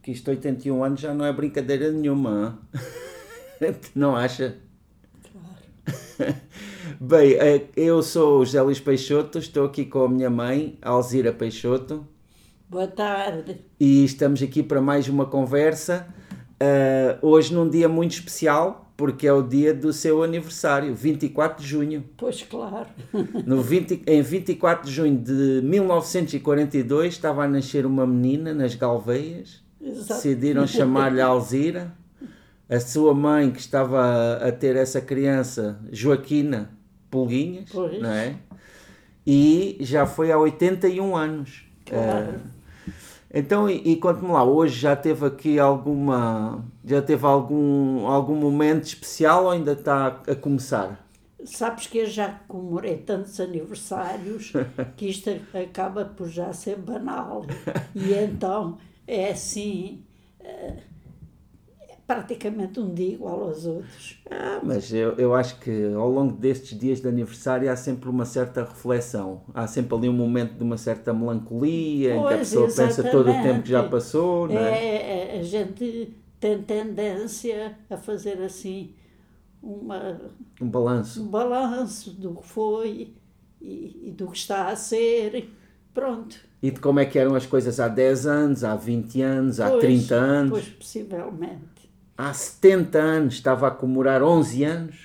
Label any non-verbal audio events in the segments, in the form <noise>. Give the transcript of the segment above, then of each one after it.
Porque isto 81 anos já não é brincadeira nenhuma. <laughs> não acha? Claro. <laughs> Bem, eh, eu sou o José Luís Peixoto, estou aqui com a minha mãe, Alzira Peixoto. Boa tarde. E estamos aqui para mais uma conversa. Uh, hoje num dia muito especial, porque é o dia do seu aniversário, 24 de junho. Pois claro. <laughs> No 20, em 24 de junho de 1942 estava a nascer uma menina nas Galveias. Exato. Decidiram chamar-lhe Alzira. A sua mãe, que estava a ter essa criança, Joaquina Pulguinhas, pois. não é? E já foi há 81 anos. Claro. Uh, então, e, e conte-me lá, hoje já teve aqui alguma. Já teve algum, algum momento especial ou ainda está a começar? Sabes que eu já comemorei tantos aniversários que isto acaba por já ser banal. <laughs> E então é assim. Uh, praticamente um dia igual aos outros. Ah, mas eu, eu acho que ao longo destes dias de aniversário há sempre uma certa reflexão. Há sempre ali um momento de uma certa melancolia, pois, em que a pessoa exatamente. pensa todo o tempo que já passou, não é? é? é? A gente tem tendência a fazer assim uma, um balanço. Um balanço do que foi e, e do que está a ser. Pronto. E de como é que eram as coisas há 10 anos, há 20 anos, há pois, 30 anos? Pois, possivelmente há 70 anos estava a comemorar 11 anos.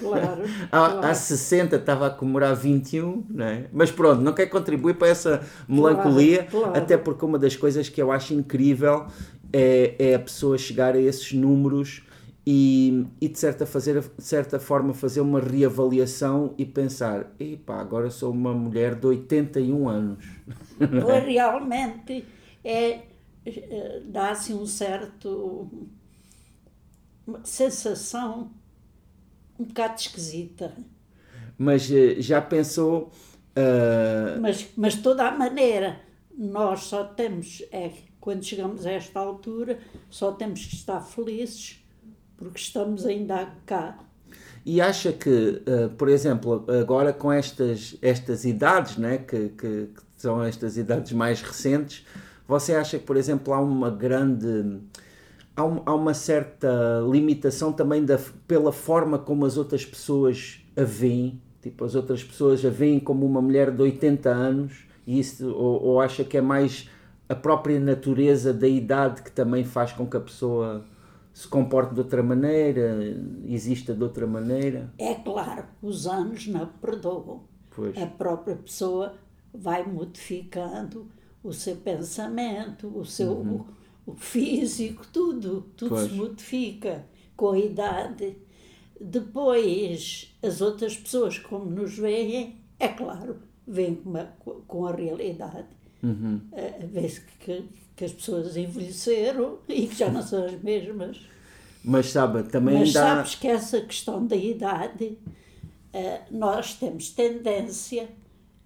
Claro, <laughs> há, claro. há 60 estava a comemorar 21, não é? Mas pronto, não quer contribuir para essa melancolia, claro, claro. até porque uma das coisas que eu acho incrível é, é a pessoa chegar a esses números e, e de, certa fazer, de certa forma fazer uma reavaliação e pensar: epá, agora sou uma mulher de 81 anos. <laughs> Pois realmente é, é dá-se um certo uma sensação um bocado esquisita. Mas eh, já pensou. Uh... Mas, mas toda a maneira, nós só temos, é, quando chegamos a esta altura, só temos que estar felizes porque estamos ainda cá. E acha que, uh, por exemplo, agora com estas, estas idades, né, que, que, que são estas idades mais recentes, você acha que, por exemplo, há uma grande há, um, há uma certa limitação também da, pela forma como as outras pessoas a veem. Tipo, as outras pessoas a veem como uma mulher de 80 anos e isso, ou, ou acha que é mais a própria natureza da idade que também faz com que a pessoa se comporte de outra maneira, exista de outra maneira? É claro, os anos não perdoam. Pois. A própria pessoa vai modificando o seu pensamento, o seu, uhum o físico, tudo, tudo pois. se modifica com a idade. Depois, as outras pessoas, como nos veem, é claro, veem com, a, com a realidade. Uhum. Uh, Vê-se que, que as pessoas envelheceram <laughs> e que já não são as mesmas. Mas sabe, também Mas dá... sabes que essa questão da idade, uh, nós temos tendência,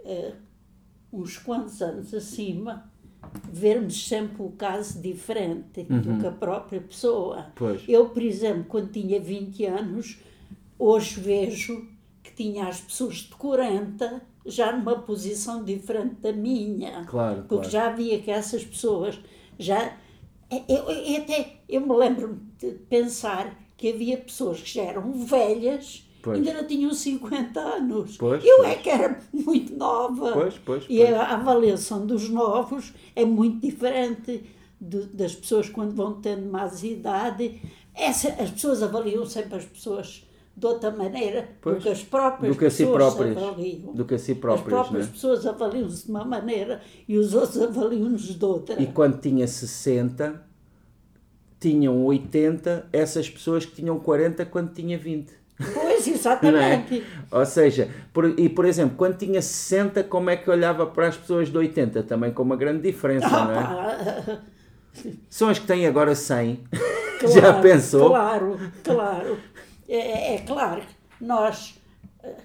uh, uns quantos anos acima, vermos sempre o caso diferente uhum. do que a própria pessoa. Pois. Eu, por exemplo, quando tinha 20 anos, hoje vejo que tinha as pessoas de 40 já numa posição diferente da minha. Claro, porque claro. já via que essas pessoas já. Eu, eu, até eu me lembro de pensar que havia pessoas que já eram velhas Pois. ainda não tinham 50 anos. Pois, eu pois. é que era muito nova. Pois, pois, e a avaliação dos novos é muito diferente de, das pessoas quando vão tendo mais idade. Essa, as pessoas avaliam sempre as pessoas de outra maneira do que as próprias do que a si pessoas próprias, avaliam. Do que a si próprias, as próprias né? pessoas avaliam-se de uma maneira e os outros avaliam-nos de outra. E quando tinha 60, tinham 80 essas pessoas que tinham 40 quando tinha 20. Pois, <laughs> exatamente. É? Ou seja, por, e por exemplo, quando tinha 60, como é que olhava para as pessoas de 80? Também com uma grande diferença, ah, não é? São as que têm agora 100. Claro, <laughs> Já pensou? Claro, claro. É, é, é claro que nós eh,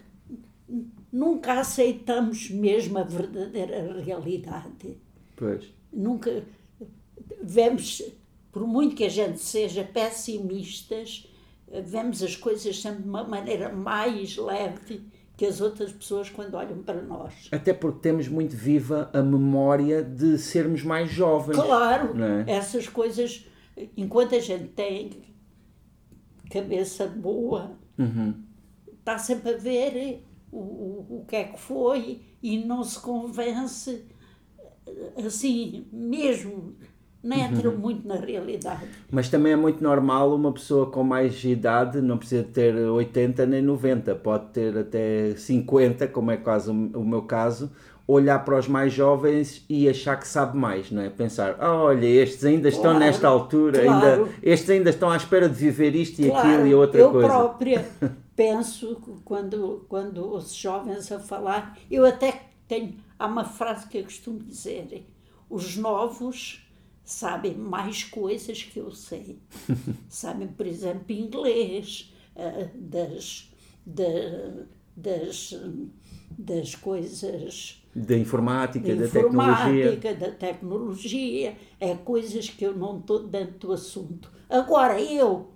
nunca aceitamos mesmo a verdadeira realidade. Pois. Nunca vemos, por muito que a gente seja pessimistas, vemos as coisas sempre de uma maneira mais leve que as outras pessoas quando olham para nós. Até porque temos muito viva a memória de sermos mais jovens. Claro, é? essas coisas, enquanto a gente tem cabeça boa, uhum. está sempre a ver o, o, o que é que foi e não se convence assim mesmo não entra uhum. muito na realidade. Mas também é muito normal uma pessoa com mais idade, não precisa ter 80 nem 90, pode ter até 50, como é quase o meu caso, olhar para os mais jovens e achar que sabe mais, não é? Pensar, oh, olha, estes ainda estão claro, nesta altura, claro. ainda, estes ainda estão à espera de viver isto e claro, aquilo e outra eu coisa. Eu própria <laughs> penso, quando, quando ouço jovens a falar, eu até tenho, há uma frase que eu costumo dizer, os novos sabem mais coisas que eu sei. <laughs> sabem, por exemplo, inglês, uh, das, da, das, das coisas. Da informática, da, da tecnologia. da tecnologia. É coisas que eu não estou dentro do assunto. Agora, eu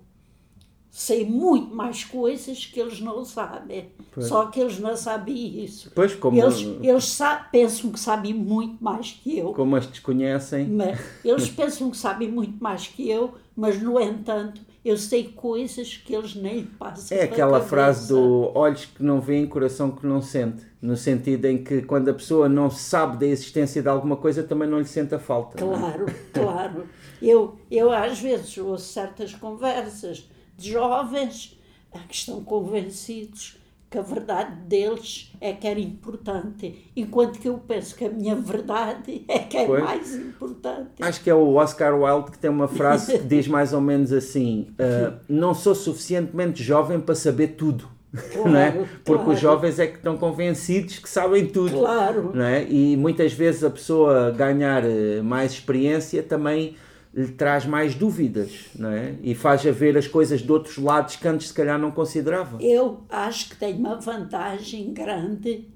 sei muito mais coisas que eles não sabem. Pois. Só que eles não sabem isso. Pois, como... Eles, eles pensam que sabem muito mais que eu. Como as desconhecem. Mas, eles pensam que sabem muito mais que eu, mas, no entanto, eu sei coisas que eles nem passam É aquela frase do olhos que não veem, coração que não sente. No sentido em que quando a pessoa não sabe da existência de alguma coisa, também não lhe sente a falta. É? Claro, é? claro. Eu, eu às vezes ouço certas conversas de jovens que estão convencidos que a verdade deles é que era importante, enquanto que eu penso que a minha verdade <laughs> é que é pois. mais importante. Acho que é o Oscar Wilde que tem uma frase que diz mais ou menos assim: uh, Não sou suficientemente jovem para saber tudo. Claro, <laughs> não é? Porque claro. os jovens é que estão convencidos que sabem tudo. Claro. Não é? E muitas vezes a pessoa ganhar eh, mais experiência também lhe traz mais dúvidas, não é? E faz ver as coisas de outros lados que antes se calhar não considerava. Eu acho que tenho uma vantagem grande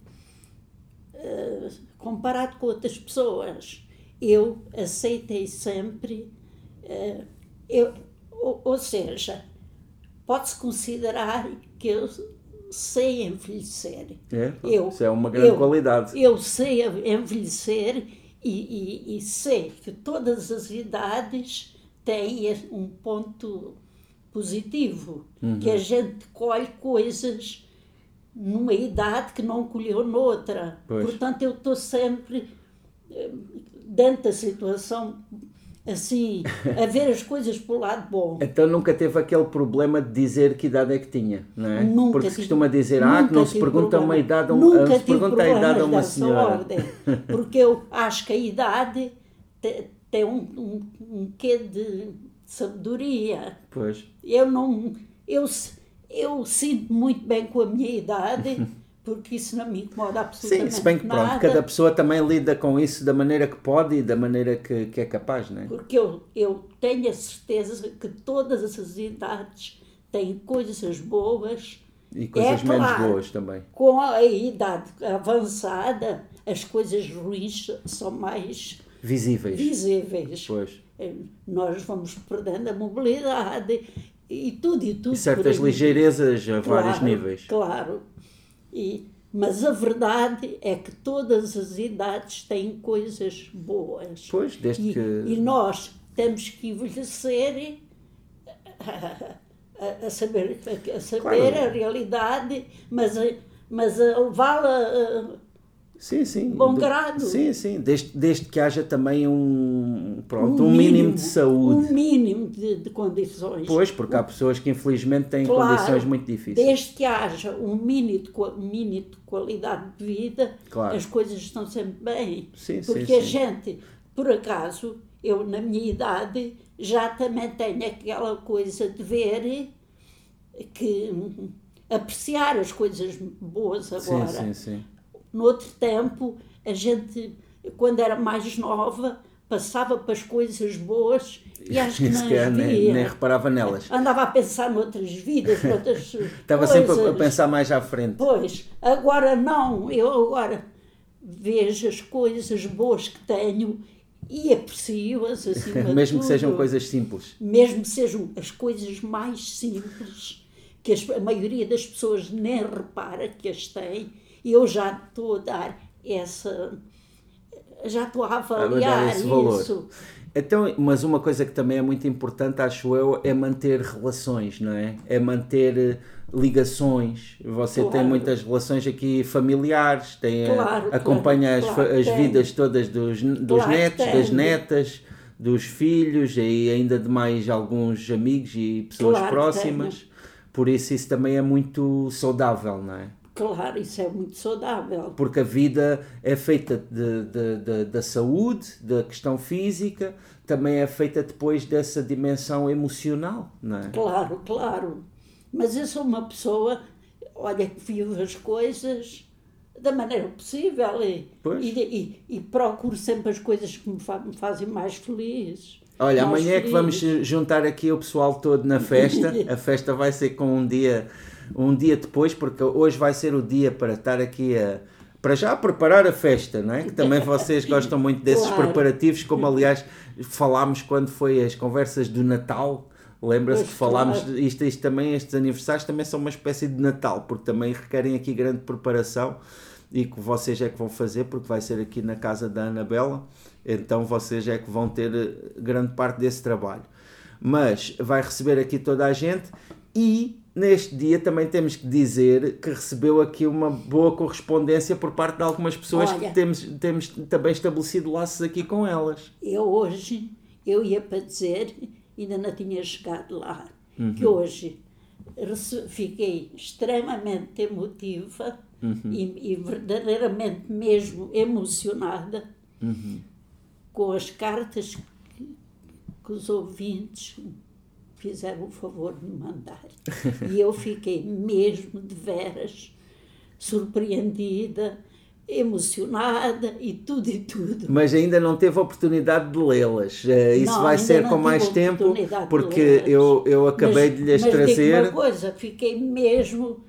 uh, comparado com outras pessoas. Eu aceitei sempre, uh, eu, ou, ou seja, pode-se considerar que eu sei envelhecer. É, eu, isso é uma grande eu, qualidade. Eu sei envelhecer e, e, e sei que todas as idades têm um ponto positivo, uhum. que a gente colhe coisas numa idade que não colheu noutra. Pois. Portanto, eu estou sempre eh, dentro da situação assim, a ver as coisas pelo lado bom. Então nunca teve aquele problema de dizer que idade é que tinha, não é? Nunca Porque se costuma dizer, ah, que não se pergunta problema. uma idade a um, nunca se pergunta a idade a uma senhora. Ordem, porque eu acho que a idade tem um, um, um quê de sabedoria. Pois. Eu não, eu, eu sinto muito bem com a minha idade. <laughs> porque isso não me incomoda absolutamente Sim, se bem que pronto, nada. cada pessoa também lida com isso da maneira que pode e da maneira que, que é capaz, não é? Porque eu, eu tenho a certeza que todas essas idades têm coisas boas e coisas é, menos claro, boas também. Com a idade avançada, as coisas ruins são mais visíveis. visíveis. Pois. É, nós vamos perdendo a mobilidade e tudo e tudo. E certas ligeirezas a claro, vários níveis. Claro. E, mas a verdade é que todas as idades têm coisas boas. Pois, desde e, que... e nós temos que envelhecer a, a, a saber, a, saber claro. a realidade, mas, mas a levá-la Sim, sim. Bom grado. Sim, sim. Desde, desde que haja também um, pronto, um, um mínimo, mínimo, de saúde. Um mínimo de, de, condições. Pois, porque há pessoas que infelizmente têm claro, condições muito difíceis. Desde que haja um mínimo de, um mínimo de qualidade de vida, claro. as coisas estão sempre bem. Sim, porque sim, a sim. gente, por acaso, eu na minha idade já também tenho aquela coisa de ver que hum, apreciar as coisas boas agora. Sim, sim, sim no outro tempo, a gente, quando era mais nova, passava para as coisas boas e <laughs> acho que não as. Nem, nem, reparava nelas. Andava a pensar noutras vidas, noutras <laughs> Estava coisas. sempre a pensar mais à frente. Pois, agora não, eu agora vejo as coisas boas que tenho e aprecio-as assim <laughs> Mesmo que sejam coisas simples. Mesmo que sejam as coisas mais simples que a maioria das pessoas nem repara que as têm, e eu já estou a dar essa. Já estou a avaliar a isso. Então, mas uma coisa que também é muito importante, acho eu, é manter relações, não é? É manter eh, ligações. Você claro. tem muitas relações aqui familiares, tem claro, acompanha claro, as, as vidas todas dos, dos netos, das netas, dos filhos e ainda de mais alguns amigos e pessoas próximas. Tenho. Por isso isso também é muito saudável, não é? Claro, isso é muito saudável. Porque a vida é feita de, de, de, da saúde, da questão física, também é feita depois dessa dimensão emocional, não é? Claro, claro. Mas eu sou uma pessoa, olha, que vive as coisas da maneira possível e, e, e, e, procuro sempre as coisas que me, fa me fazem mais feliz. Olha, mais amanhã feliz. é que vamos juntar aqui o pessoal todo na festa. <laughs> A festa vai ser com um dia um dia depois, porque hoje vai ser o dia para estar aqui a para já preparar a festa, não é? Que também vocês gostam muito desses claro. preparativos, como aliás falámos quando foi as conversas do Natal. Lembra-se que falámos claro. isto, isto também, estes aniversários também são uma espécie de Natal, porque também requerem aqui grande preparação e que vocês é que vão fazer, porque vai ser aqui na casa da Anabela, então vocês é que vão ter eh, grande parte desse trabalho. Mas vai receber aqui toda a gente e neste dia também temos que dizer que recebeu aqui uma boa correspondência por parte de algumas pessoas Olha, que temos, temos também estabelecido laços aqui com elas. Eu hoje, eu ia para dizer, ainda não tinha chegado lá, uhum. que hoje fiquei extremamente emotiva uhum. e, e, verdadeiramente mesmo emocionada uhum. com as cartas que, que os ouvintes fizeram o favor de me mandar. e eu fiquei mesmo de veras surpreendida, emocionada e tudo e tudo. Mas ainda não teve oportunidade de lê-las. Eh, isso não, vai ser com mais tempo, porque eu, eu acabei mas, de lhes mas trazer. Mas uma coisa, fiquei mesmo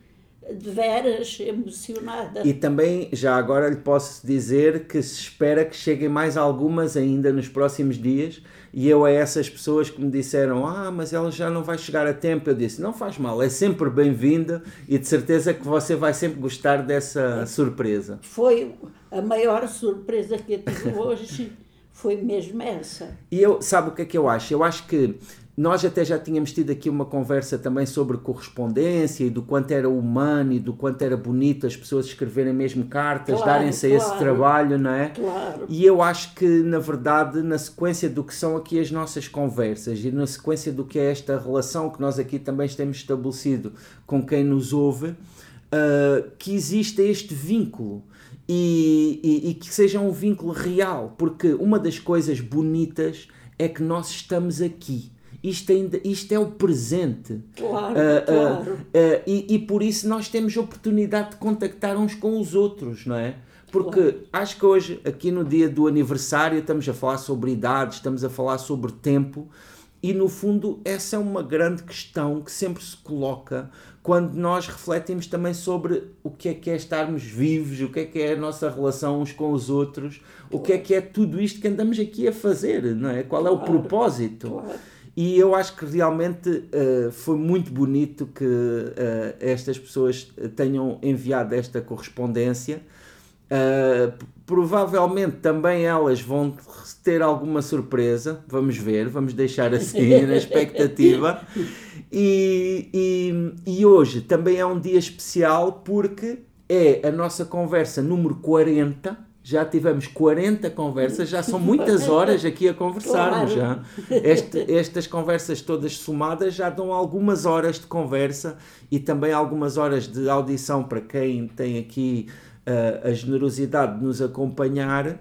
de veras emocionada. E também, já agora lhe posso dizer que se espera que cheguem mais algumas ainda nos próximos dias. E eu a essas pessoas que me disseram, ah, mas ela já não vai chegar a tempo, eu disse, não faz mal, é sempre bem-vinda e de certeza que você vai sempre gostar dessa surpresa. Foi a maior surpresa que eu tive <laughs> hoje, foi mesmo essa. E eu, sabe o que é que eu acho? Eu acho que nós até já tínhamos tido aqui uma conversa também sobre correspondência e do quanto era humano e do quanto era bonito as pessoas escreverem mesmo cartas, claro, darem-se a esse trabalho, não é? Claro. E eu acho que, na verdade, na sequência do que são aqui as nossas conversas e na sequência do que é esta relação que nós aqui também temos estabelecido com quem nos ouve, uh, que existe este vínculo. E, e, e que seja um vínculo real, porque uma das coisas bonitas é que nós estamos aqui isto, ainda, isto é o presente. Claro, uh, claro. Uh, e, e por isso nós temos oportunidade de contactar uns com os outros, não é? Porque claro. acho que hoje, aqui no dia do aniversário, estamos a falar sobre idades, estamos a falar sobre tempo, e no fundo, essa é uma grande questão que sempre se coloca quando nós refletimos também sobre o que é que é estarmos vivos, o que é que é a nossa relação uns com os outros, o que é que é tudo isto que andamos aqui a fazer, não é? Qual é o propósito? Claro. E eu acho que realmente uh, foi muito bonito que uh, estas pessoas tenham enviado esta correspondência. Uh, provavelmente também elas vão ter alguma surpresa, vamos ver, vamos deixar assim <laughs> na expectativa. E, e, e hoje também é um dia especial porque é a nossa conversa número 40 já tivemos 40 conversas, já são muitas horas aqui a conversarmos. Claro. Já. Este, estas conversas todas somadas já dão algumas horas de conversa e também algumas horas de audição para quem tem aqui uh, a generosidade de nos acompanhar.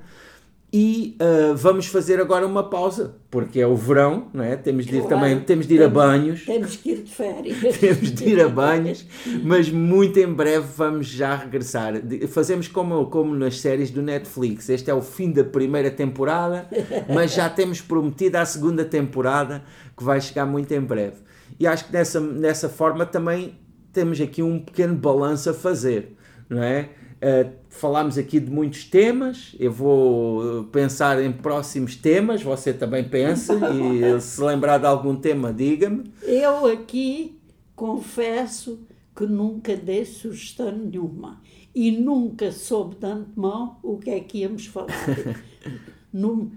E uh, vamos fazer agora uma pausa, porque é o verão, não é? Temos de ir claro, também, temos de ir temos, a banhos. Temos que ir de férias. <laughs> temos de ir a banhos, <laughs> mas muito em breve vamos já regressar. Fazemos como, como nas séries do Netflix. Este é o fim da primeira temporada, mas já temos prometido a segunda temporada, que vai chegar muito em breve. E acho que dessa, dessa forma também temos aqui um pequeno balanço a fazer, não é? Uh, falámos aqui de muitos temas, eu vou pensar em próximos temas, você também pensa, e <laughs> se lembrar de algum tema, diga-me. Eu aqui confesso que nunca dei sugestão nenhuma e nunca soube de antemão o que é que íamos falar. <laughs> no,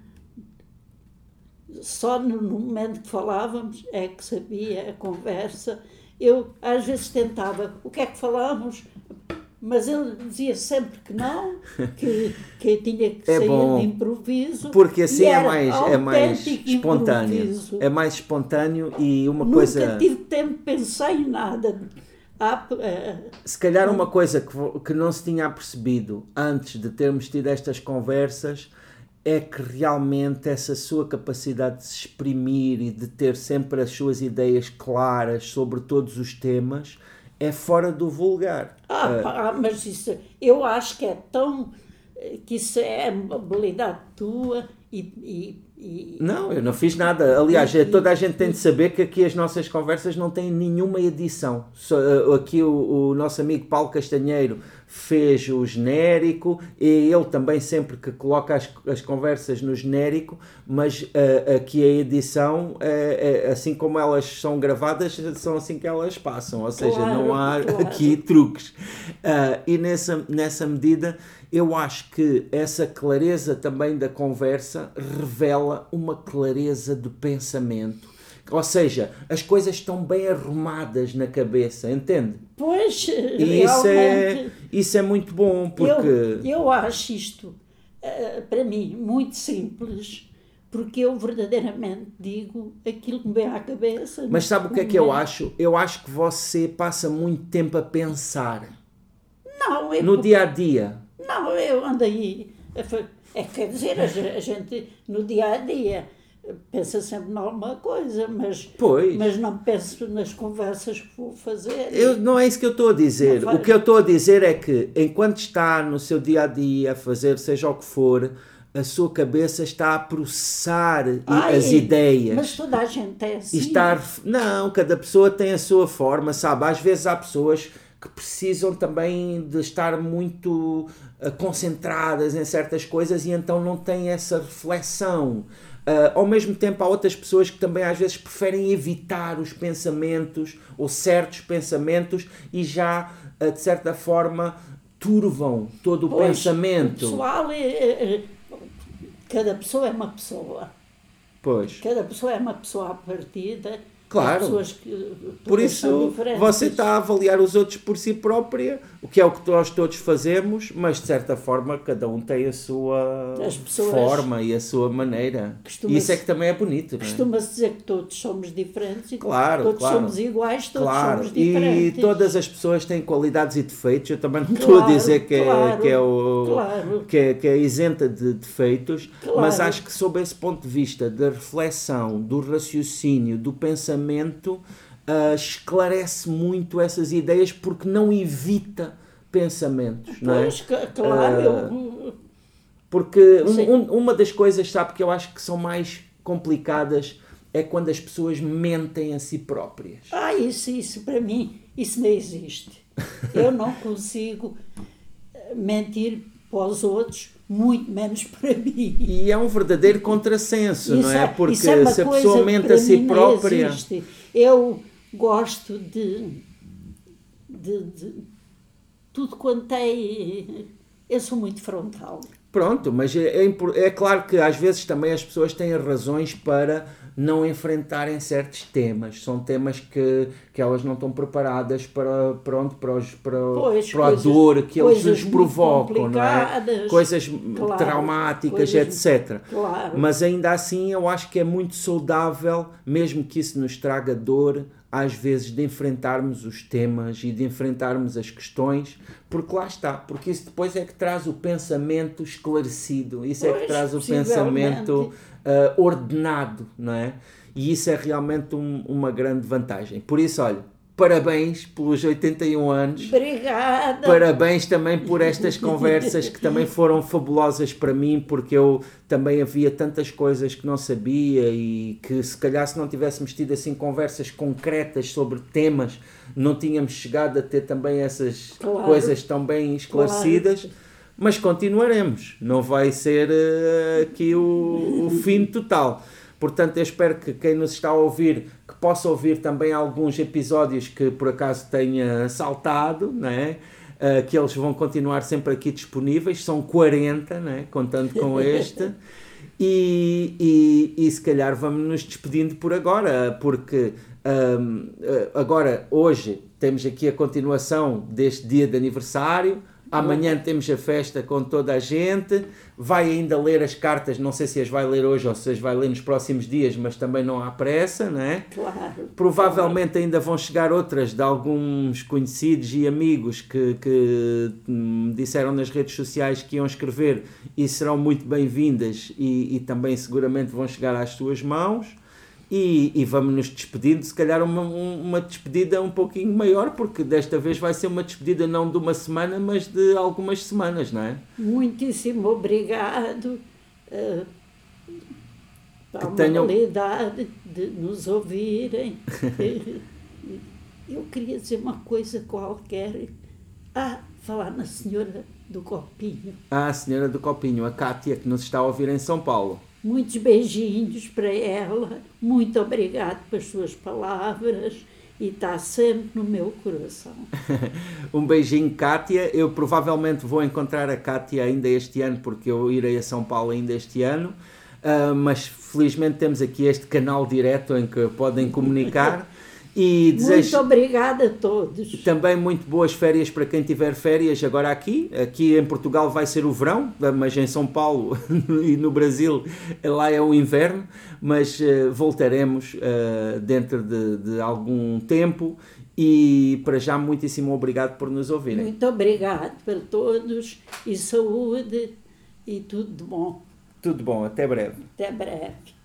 só no momento que falávamos é que sabia a conversa. Eu às vezes tentava, o que é que falamos? Mas ele dizia sempre que não, que, que tinha que <laughs> é sair bom, de improviso. Porque assim é mais, é mais espontâneo. Improviso. É mais espontâneo e uma Nunca coisa. Nunca tive tempo de pensar em nada. Ah, Se calhar uma coisa que, que não se tinha percebido antes de termos tido estas conversas é que realmente essa sua capacidade de se exprimir e de ter sempre as suas ideias claras sobre todos os temas é fora do vulgar. Ah, uh, pá, mas isso, eu acho que é tão. que isso é uma habilidade tua e, e, e não, eu não fiz nada. Aliás, e, toda a gente tem de saber que aqui as nossas conversas não têm nenhuma edição. Só, uh, aqui o, o nosso amigo Paulo Castanheiro fez o genérico e ele também sempre que coloca as, as conversas no genérico, mas uh, aqui a edição, uh, uh, assim como elas são gravadas, são assim que elas passam, ou seja, claro, não há claro. aqui truques. e nessa, nessa medida, eu acho que essa clareza também da conversa revela uma clareza de pensamento ou seja, as coisas estão bem arrumadas na cabeça, entende? Pois, e isso é, isso é muito bom, porque... Eu, eu acho isto, uh, para mim, muito simples, porque eu verdadeiramente digo aquilo que me vem à cabeça. Mas sabe o que é que eu acho? Eu acho que você passa muito tempo a pensar. Não, eu... No dia a dia. Não, eu ando aí... É, quer dizer, a gente, no dia a dia pensa sempre em alguma coisa, mas, pois. mas não penso nas conversas que vou fazer. Eu, não é isso que eu estou a dizer. O que eu estou a dizer é que, enquanto está no seu dia a dia a fazer seja o que for, a sua cabeça está a processar Ai, as ideias. Mas toda a gente é assim. Estar, não, cada pessoa tem a sua forma, sabe? Às vezes há pessoas que precisam também de estar muito uh, concentradas em certas coisas e então não têm essa reflexão. Uh, ao mesmo tempo, há outras pessoas que também às vezes preferem evitar os pensamentos ou certos pensamentos e já, uh, de certa forma, turvam todo o pois, pensamento. O pessoal é, é, é, cada pessoa é uma pessoa. Pois. Cada pessoa é uma pessoa à partida Claro. Que, por isso, você está a avaliar os outros por si própria, o que é o que nós todos fazemos, mas de certa forma cada um tem a sua forma e a sua maneira. E isso é que também é bonito. É? Costuma-se dizer que todos somos diferentes e claro, todos claro. somos iguais, todos claro. somos diferentes. E todas as pessoas têm qualidades e defeitos. Eu também não estou a dizer que é, que é, o, que é, que é isenta de defeitos, mas acho que sob esse ponto de vista da reflexão, do raciocínio, do pensamento uh, esclarece muito essas ideias porque não evita pensamentos, pois, não é? claro. Uh, porque um, um, uma das coisas, sabe, que eu acho que são mais complicadas é quando as pessoas mentem a si próprias. Ah, isso, isso para mim, isso não existe. Eu não consigo mentir para os outros muito menos para mim. E é um verdadeiro contrassenso, isso não é? é Porque é se a pessoa mente a si própria. Existe. Eu gosto de, de, de tudo quanto é. Eu sou muito frontal. Pronto, mas é, é, é claro que às vezes também as pessoas têm razões para não enfrentarem certos temas. São temas que, que elas não estão preparadas para, pronto, para, os, para, pois, para coisas, a dor que eles nos provocam, não é? Coisas claro, traumáticas, coisas, etc. Claro. Mas ainda assim eu acho que é muito saudável, mesmo que isso nos traga dor, às vezes de enfrentarmos os temas e de enfrentarmos as questões, porque lá está, porque isso depois é que traz o pensamento esclarecido, isso pois, é que traz o pensamento uh, ordenado, não é? E isso é realmente um, uma grande vantagem. Por isso, olha, parabéns pelos 81 anos. Obrigada. Parabéns também por estas <laughs> conversas que também foram fabulosas para mim, porque eu também havia tantas coisas que não sabia e que se calhar se não tivéssemos tido assim conversas concretas sobre temas, não tínhamos chegado a ter também essas claro. coisas tão bem esclarecidas. Claro mas continuaremos. Não vai ser uh, aqui o, o fim total. Portanto, eu espero que quem nos está a ouvir possa ouvir também alguns episódios que por acaso tenha saltado, né? Uh, que eles vão continuar sempre aqui disponíveis, são 40, né? contando com este. <laughs> E, e, e se calhar vamos nos despedindo por agora, porque um, agora, hoje, temos aqui a continuação deste dia de aniversário. Amanhã temos a festa com toda a gente. Vai ainda ler as cartas, não sei se as vai ler hoje ou se as vai ler nos próximos dias, mas também não há pressa, não é? Claro. Provavelmente ainda vão chegar outras de alguns conhecidos e amigos que, que me disseram nas redes sociais que iam escrever e serão muito bem-vindas e, e também seguramente vão chegar às suas mãos e, e vamos nos despedindo, se calhar uma, uma despedida um pouquinho maior, porque desta vez vai ser uma despedida não de uma semana, mas de algumas semanas, não é? Muitíssimo obrigado uh, a humanidade de nos ouvirem. Eu queria dizer uma coisa qualquer. Ah, falar na senhora do Copinho. Ah, a senhora do Copinho, a Cátia, que nos está a ouvir em São Paulo. Muitos beijinhos para ela. Muito obrigado pelas suas palavras e está sempre no meu coração. <laughs> um beijinho, Kátia. Eu provavelmente vou encontrar a Kátia ainda este ano, porque eu irei a São Paulo ainda este ano. Uh, mas felizmente temos aqui este canal direto em que podem comunicar. <laughs> E desejo muito obrigada a todos. Também muito boas férias para quem tiver férias agora aqui. Aqui em Portugal vai ser o verão, mas em São Paulo <laughs> e no Brasil lá é o inverno. Mas uh, voltaremos uh, dentro de, de, algum tempo. E para já, muitíssimo obrigado por nos ouvirem. Muito obrigado para todos e saúde e tudo de bom. Tudo bom, até breve. Até breve.